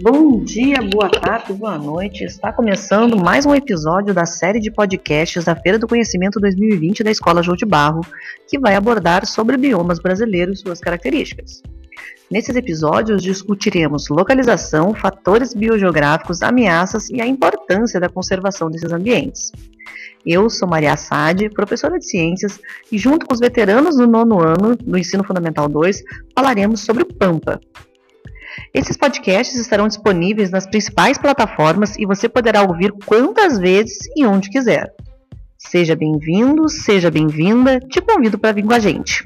Bom dia, boa tarde, boa noite. Está começando mais um episódio da série de podcasts da Feira do Conhecimento 2020 da Escola João de Barro, que vai abordar sobre biomas brasileiros e suas características. Nesses episódios discutiremos localização, fatores biogeográficos, ameaças e a importância da conservação desses ambientes. Eu sou Maria Assad, professora de ciências, e junto com os veteranos do nono ano do Ensino Fundamental 2, falaremos sobre o Pampa, esses podcasts estarão disponíveis nas principais plataformas e você poderá ouvir quantas vezes e onde quiser. Seja bem-vindo, seja bem-vinda, te convido para vir com a gente.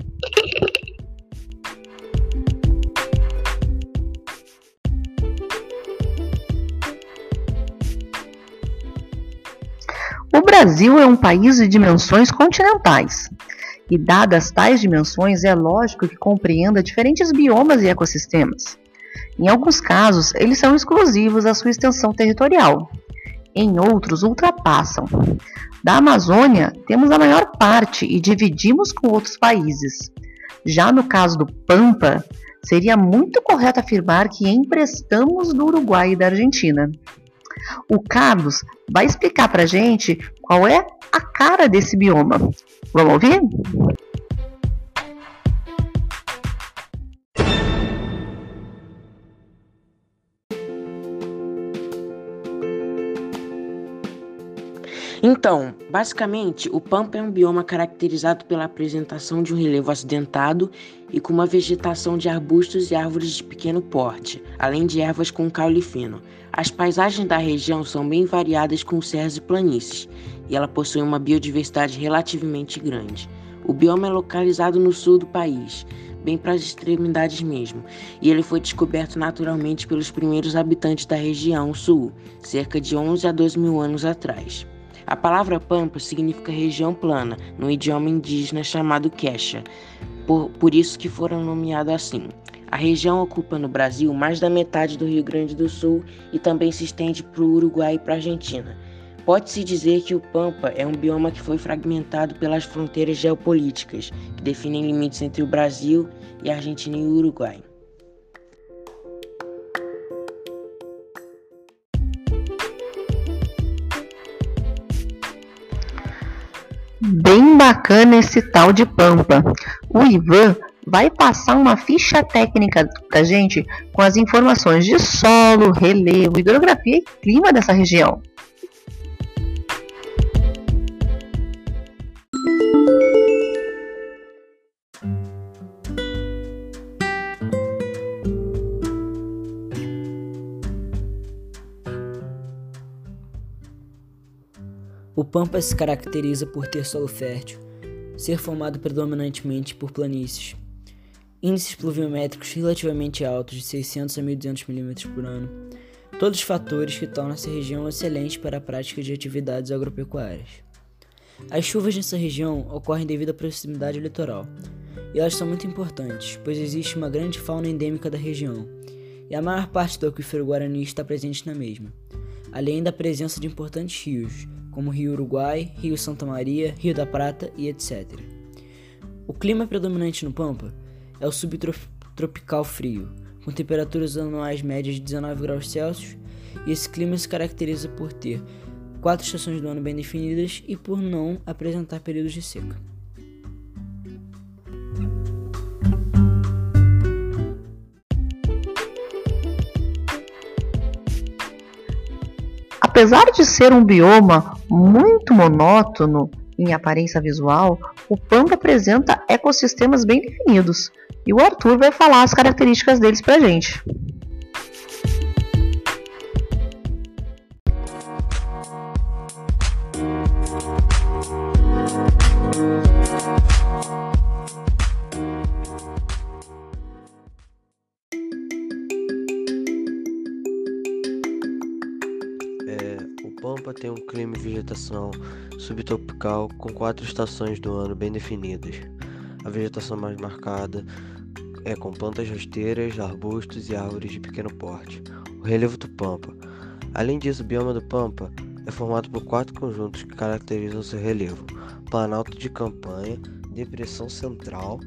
O Brasil é um país de dimensões continentais. E dadas tais dimensões, é lógico que compreenda diferentes biomas e ecossistemas. Em alguns casos, eles são exclusivos à sua extensão territorial. Em outros, ultrapassam. Da Amazônia, temos a maior parte e dividimos com outros países. Já no caso do Pampa, seria muito correto afirmar que emprestamos do Uruguai e da Argentina. O Carlos vai explicar para gente qual é a cara desse bioma. Vamos ouvir? Então, basicamente, o Pampa é um bioma caracterizado pela apresentação de um relevo acidentado e com uma vegetação de arbustos e árvores de pequeno porte, além de ervas com caule fino. As paisagens da região são bem variadas com serras e planícies, e ela possui uma biodiversidade relativamente grande. O bioma é localizado no sul do país, bem para as extremidades mesmo, e ele foi descoberto naturalmente pelos primeiros habitantes da região sul, cerca de 11 a 12 mil anos atrás. A palavra pampa significa região plana, no idioma indígena chamado queixa, por, por isso que foram nomeados assim. A região ocupa no Brasil mais da metade do Rio Grande do Sul e também se estende para o Uruguai e para a Argentina. Pode-se dizer que o Pampa é um bioma que foi fragmentado pelas fronteiras geopolíticas, que definem limites entre o Brasil e a Argentina e o Uruguai. Bacana esse tal de Pampa. O Ivan vai passar uma ficha técnica pra gente com as informações de solo, relevo, hidrografia e clima dessa região. O Pampa se caracteriza por ter solo fértil, ser formado predominantemente por planícies, índices pluviométricos relativamente altos de 600 a 1200 mm por ano, todos fatores que tornam essa região excelente para a prática de atividades agropecuárias. As chuvas nessa região ocorrem devido à proximidade ao litoral, e elas são muito importantes, pois existe uma grande fauna endêmica da região, e a maior parte do aquífero Guarani está presente na mesma, além da presença de importantes rios, como Rio Uruguai, Rio Santa Maria, Rio da Prata e etc. O clima predominante no Pampa é o subtropical frio, com temperaturas anuais médias de 19 graus Celsius, e esse clima se caracteriza por ter quatro estações do ano bem definidas e por não apresentar períodos de seca. Apesar de ser um bioma muito monótono em aparência visual, o Pampa apresenta ecossistemas bem definidos. E o Arthur vai falar as características deles pra gente. Tem um clima e vegetação subtropical com quatro estações do ano bem definidas. A vegetação mais marcada é com plantas rasteiras, arbustos e árvores de pequeno porte. O relevo do Pampa. Além disso, o bioma do Pampa é formado por quatro conjuntos que caracterizam seu relevo: Planalto de Campanha, Depressão Central,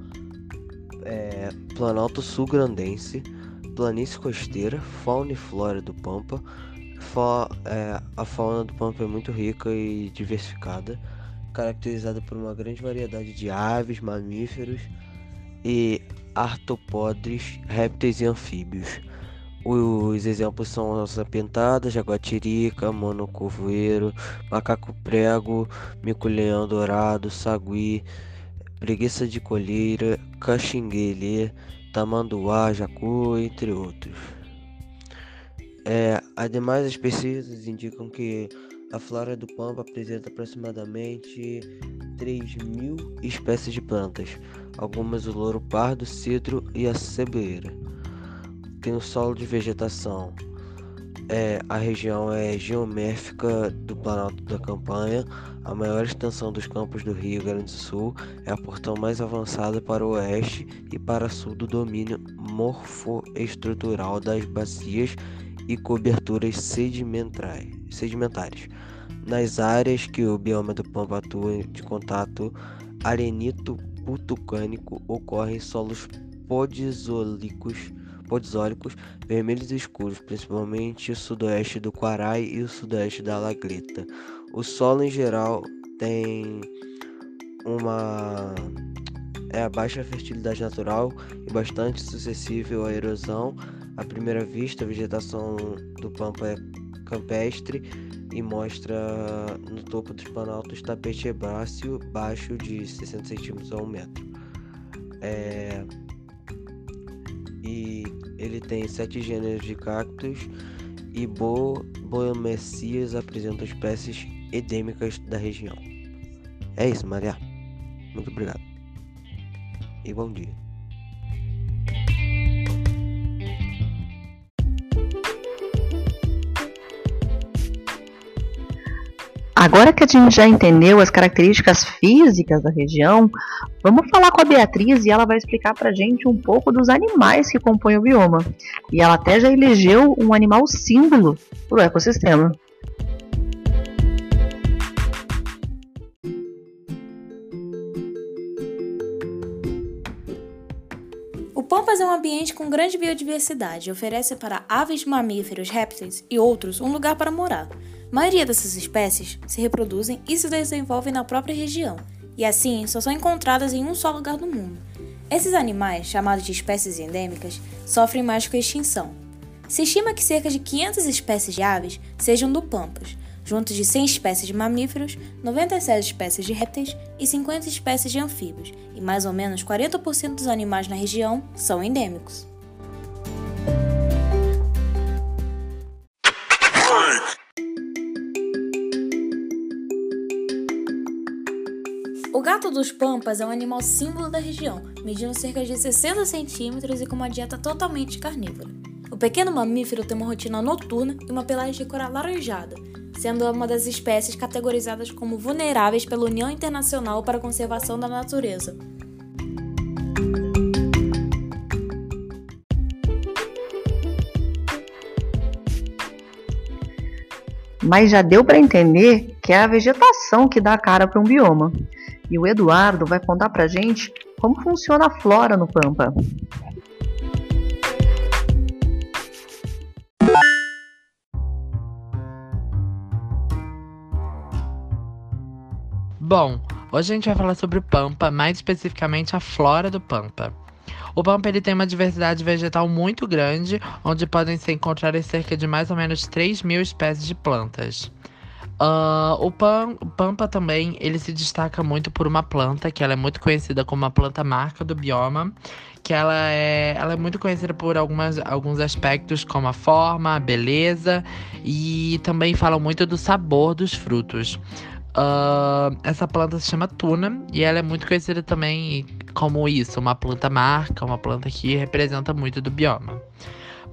é, Planalto Sul-Grandense, planície costeira, fauna e flora do Pampa. Fa é, a fauna do Pampa é muito rica e diversificada, caracterizada por uma grande variedade de aves, mamíferos e artropóderes, répteis e anfíbios. Os exemplos são onça pintada, jaguatirica, monocovoeiro, macaco prego, mico-leão dourado, sagui, preguiça de colheira, caxinguelê, tamanduá, jacu, entre outros. É, ademais, as pesquisas indicam que a flora do Pampa apresenta aproximadamente 3 mil espécies de plantas, algumas o louro pardo, cedro e a ceboeira. Tem um solo de vegetação. É, a região é geomérfica do Planalto da Campanha. A maior extensão dos campos do Rio Grande do Sul é a portão mais avançada para o oeste e para sul do domínio morfoestrutural das bacias e coberturas sedimentares. Nas áreas que o bioma do Pampa atua de contato arenito-putucânico ocorrem solos podizólicos podizólicos vermelhos escuros, principalmente o sudoeste do Quarai e o sudoeste da Alagreta. O solo em geral tem uma é baixa fertilidade natural e bastante suscetível à erosão. À primeira vista, a vegetação do pampa é campestre e mostra no topo dos planaltos tapete herbáceo baixo de 60 centímetros a 1 metro. É... E ele tem sete gêneros de cactos e Bo Boemessias apresenta espécies endêmicas da região. É isso, Maria. Muito obrigado. E bom dia. Agora que a gente já entendeu as características físicas da região, vamos falar com a Beatriz e ela vai explicar pra gente um pouco dos animais que compõem o bioma. E ela até já elegeu um animal símbolo para o ecossistema. O Pampas é um ambiente com grande biodiversidade e oferece para aves, mamíferos, répteis e outros um lugar para morar. A maioria dessas espécies se reproduzem e se desenvolvem na própria região, e assim só são encontradas em um só lugar do mundo. Esses animais, chamados de espécies endêmicas, sofrem mais com a extinção. Se estima que cerca de 500 espécies de aves sejam do Pampas, junto de 100 espécies de mamíferos, 97 espécies de répteis e 50 espécies de anfíbios, e mais ou menos 40% dos animais na região são endêmicos. Gato dos Pampas é um animal símbolo da região, medindo cerca de 60 centímetros e com uma dieta totalmente carnívora. O pequeno mamífero tem uma rotina noturna e uma pelagem de cor alaranjada, sendo uma das espécies categorizadas como vulneráveis pela União Internacional para a Conservação da Natureza. Mas já deu para entender que é a vegetação que dá cara para um bioma. E o Eduardo vai contar pra gente como funciona a flora no Pampa. Bom, hoje a gente vai falar sobre o Pampa, mais especificamente a flora do Pampa. O Pampa ele tem uma diversidade vegetal muito grande, onde podem ser encontradas cerca de mais ou menos 3 mil espécies de plantas. Uh, o, Pam, o Pampa também ele se destaca muito por uma planta que ela é muito conhecida como a planta marca do bioma, que ela é, ela é muito conhecida por algumas, alguns aspectos como a forma, a beleza e também falam muito do sabor dos frutos. Uh, essa planta se chama tuna e ela é muito conhecida também como isso, uma planta marca, uma planta que representa muito do bioma.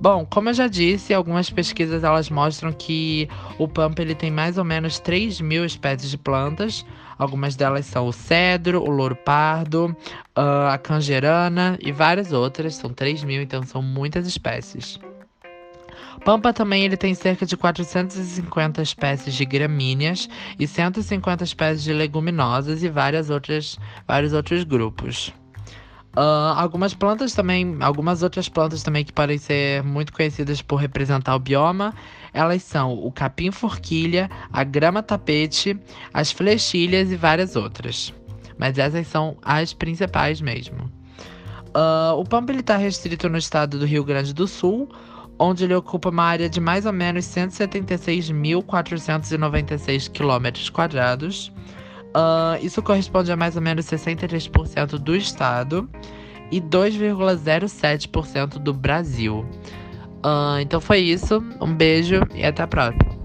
Bom, como eu já disse, algumas pesquisas elas mostram que o pampa ele tem mais ou menos 3 mil espécies de plantas. Algumas delas são o cedro, o louro pardo, ah, a cangerana e várias outras. São 3 mil, então são muitas espécies. Pampa também ele tem cerca de 450 espécies de gramíneas e 150 espécies de leguminosas e várias outras, vários outros grupos. Uh, algumas plantas também, algumas outras plantas também que podem ser muito conhecidas por representar o bioma, elas são o capim forquilha, a grama tapete, as flechilhas e várias outras. Mas essas são as principais mesmo. Uh, o Pampa está restrito no estado do Rio Grande do Sul, onde ele ocupa uma área de mais ou menos 176.496 km quadrados. Uh, isso corresponde a mais ou menos 63% do estado e 2,07% do Brasil. Uh, então foi isso. Um beijo e até a próxima.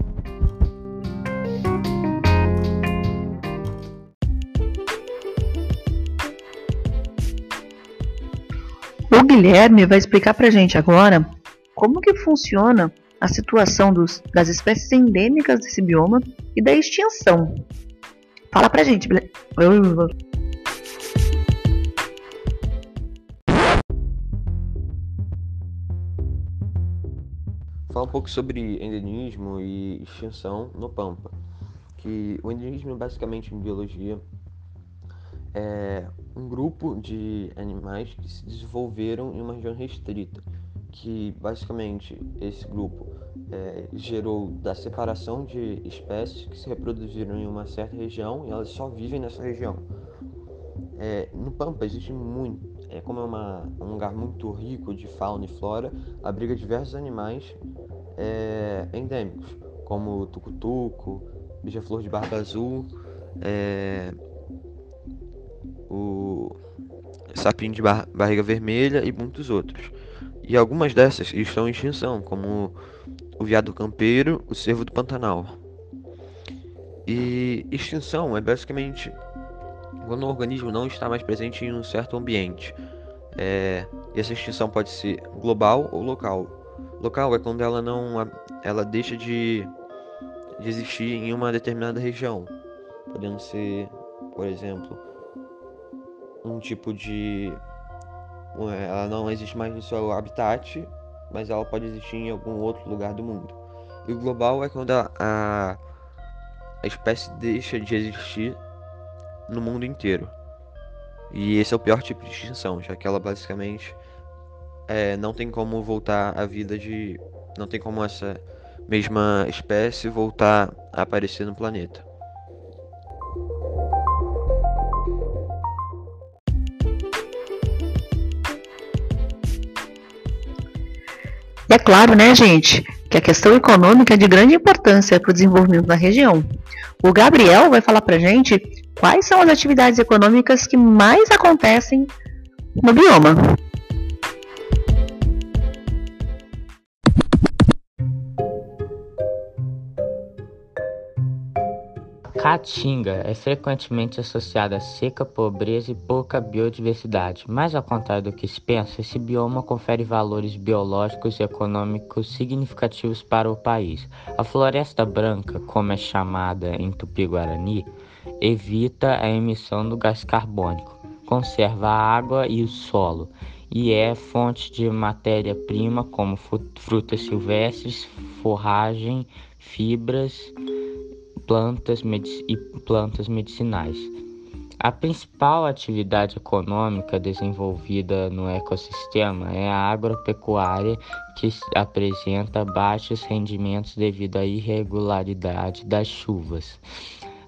O Guilherme vai explicar pra gente agora como que funciona a situação dos, das espécies endêmicas desse bioma e da extinção. Fala pra gente. Fala um pouco sobre endemismo e extinção no Pampa. Que o endemismo, basicamente em biologia, é um grupo de animais que se desenvolveram em uma região restrita, que basicamente esse grupo é, gerou da separação de espécies que se reproduziram em uma certa região e elas só vivem nessa região. É, no Pampa existe muito, é, como é uma, um lugar muito rico de fauna e flora, abriga diversos animais é, endêmicos, como tucutuco, beija-flor de barba azul, é, o sapinho de bar barriga vermelha e muitos outros. E algumas dessas estão em extinção, como o veado campeiro, o cervo do Pantanal. E extinção é basicamente quando o organismo não está mais presente em um certo ambiente. É, essa extinção pode ser global ou local. Local é quando ela não ela deixa de, de existir em uma determinada região, podendo ser, por exemplo, um tipo de ela não existe mais no seu habitat mas ela pode existir em algum outro lugar do mundo. E o global é quando a, a, a espécie deixa de existir no mundo inteiro. E esse é o pior tipo de extinção, já que ela basicamente é, não tem como voltar à vida de. Não tem como essa mesma espécie voltar a aparecer no planeta. É claro, né, gente, que a questão econômica é de grande importância para o desenvolvimento da região. O Gabriel vai falar para gente quais são as atividades econômicas que mais acontecem no bioma. Caatinga é frequentemente associada a seca, pobreza e pouca biodiversidade, mas ao contrário do que se pensa, esse bioma confere valores biológicos e econômicos significativos para o país. A floresta branca, como é chamada em tupi-guarani, evita a emissão do gás carbônico, conserva a água e o solo e é fonte de matéria-prima como frutas silvestres, forragem, fibras plantas e plantas medicinais. A principal atividade econômica desenvolvida no ecossistema é a agropecuária, que apresenta baixos rendimentos devido à irregularidade das chuvas.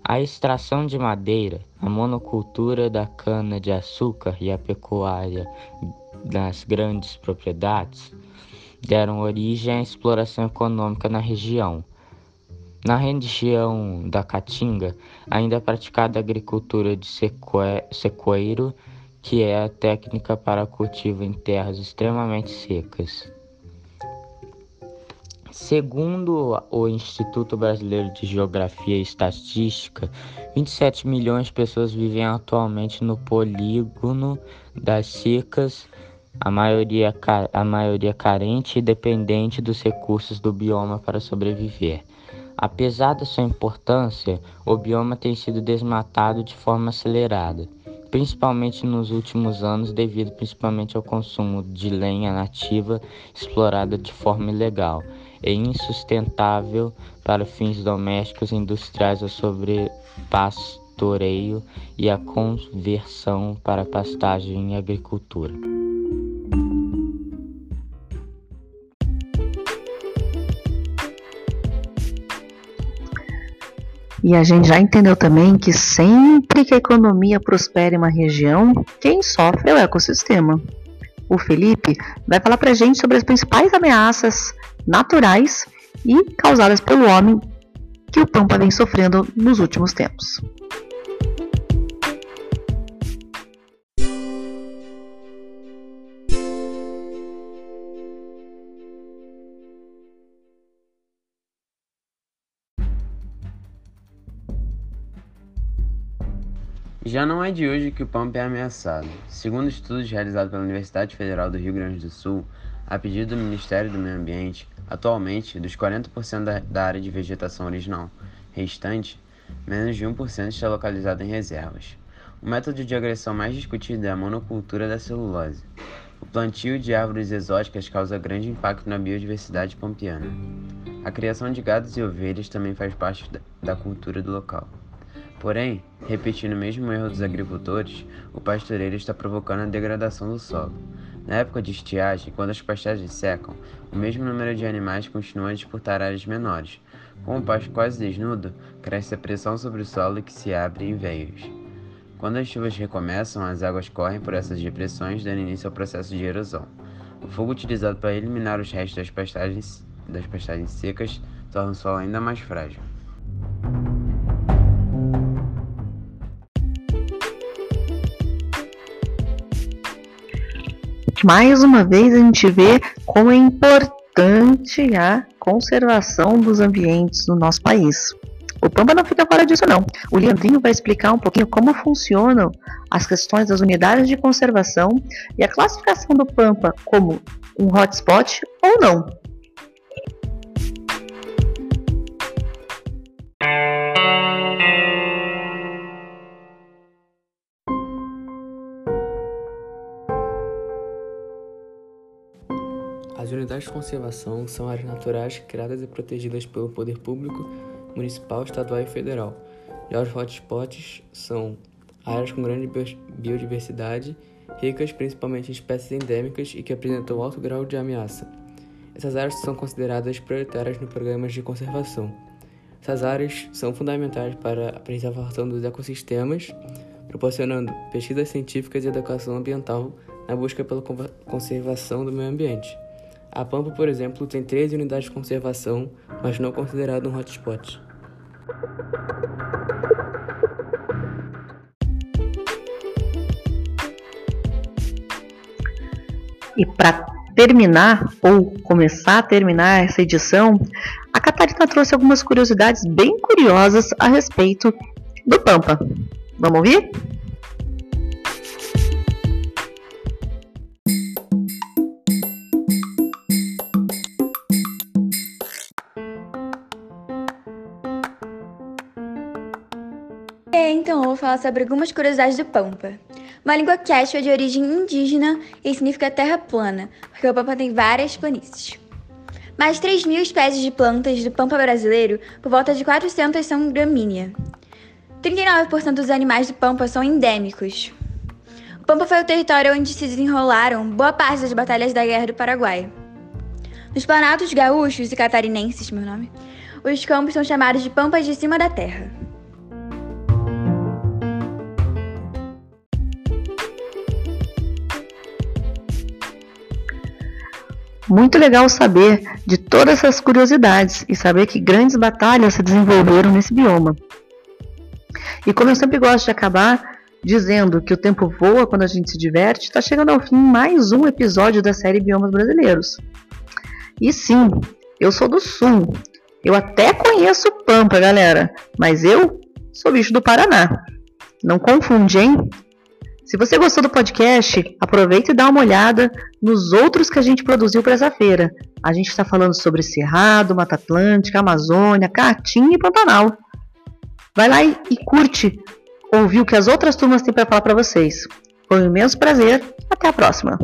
A extração de madeira, a monocultura da cana-de-açúcar e a pecuária nas grandes propriedades deram origem à exploração econômica na região. Na região da Caatinga, ainda é praticada a agricultura de sequeiro, que é a técnica para cultivo em terras extremamente secas. Segundo o Instituto Brasileiro de Geografia e Estatística, 27 milhões de pessoas vivem atualmente no polígono das secas, a maioria, a maioria carente e dependente dos recursos do bioma para sobreviver. Apesar da sua importância, o bioma tem sido desmatado de forma acelerada, principalmente nos últimos anos, devido principalmente ao consumo de lenha nativa explorada de forma ilegal e insustentável para fins domésticos e industriais ao sobrepasso pastoreio e a conversão para pastagem e agricultura. E a gente já entendeu também que sempre que a economia prospera em uma região, quem sofre é o ecossistema. O Felipe vai falar pra gente sobre as principais ameaças naturais e causadas pelo homem que o Pampa vem sofrendo nos últimos tempos. Já não é de hoje que o Pampa é ameaçado. Segundo estudos realizados pela Universidade Federal do Rio Grande do Sul, a pedido do Ministério do Meio Ambiente, atualmente, dos 40% da, da área de vegetação original restante, menos de 1% está localizado em reservas. O método de agressão mais discutido é a monocultura da celulose. O plantio de árvores exóticas causa grande impacto na biodiversidade pampiana. A criação de gados e ovelhas também faz parte da, da cultura do local. Porém, repetindo o mesmo erro dos agricultores, o pastoreiro está provocando a degradação do solo. Na época de estiagem, quando as pastagens secam, o mesmo número de animais continua a disputar áreas menores. Com o pasto quase desnudo, cresce a pressão sobre o solo que se abre em veios. Quando as chuvas recomeçam, as águas correm por essas depressões, dando início ao processo de erosão. O fogo utilizado para eliminar os restos das pastagens, das pastagens secas torna o solo ainda mais frágil. Mais uma vez a gente vê como é importante a conservação dos ambientes no nosso país. O Pampa não fica fora disso não. O Leandrinho vai explicar um pouquinho como funcionam as questões das unidades de conservação e a classificação do Pampa como um hotspot ou não. As unidades de conservação são áreas naturais criadas e protegidas pelo poder público municipal, estadual e federal. Já os hotspots são áreas com grande biodiversidade, ricas principalmente em espécies endêmicas e que apresentam alto grau de ameaça. Essas áreas são consideradas prioritárias no programas de conservação. Essas áreas são fundamentais para a preservação dos ecossistemas, proporcionando pesquisas científicas e educação ambiental na busca pela conservação do meio ambiente. A Pampa, por exemplo, tem 13 unidades de conservação, mas não considerado um hotspot. E para terminar, ou começar a terminar essa edição, a Catarina trouxe algumas curiosidades bem curiosas a respeito do Pampa. Vamos ouvir? Falar sobre algumas curiosidades do Pampa. Uma língua quechua de origem indígena e significa terra plana, porque o Pampa tem várias planícies. Mais de 3 mil espécies de plantas do Pampa brasileiro, por volta de 400 são gramínea. 39% dos animais do Pampa são endêmicos. O Pampa foi o território onde se desenrolaram boa parte das batalhas da Guerra do Paraguai. Nos planatos gaúchos e catarinenses, meu nome, os campos são chamados de Pampas de Cima da Terra. Muito legal saber de todas essas curiosidades e saber que grandes batalhas se desenvolveram nesse bioma. E como eu sempre gosto de acabar dizendo que o tempo voa quando a gente se diverte, está chegando ao fim mais um episódio da série Biomas Brasileiros. E sim, eu sou do Sul. Eu até conheço Pampa, galera, mas eu sou bicho do Paraná. Não confunde, hein? Se você gostou do podcast, aproveita e dá uma olhada nos outros que a gente produziu para essa feira. A gente está falando sobre Cerrado, Mata Atlântica, Amazônia, Caatinga e Pantanal. Vai lá e, curte ouvir o que as outras turmas têm para falar para vocês. Foi um imenso prazer. Até a próxima.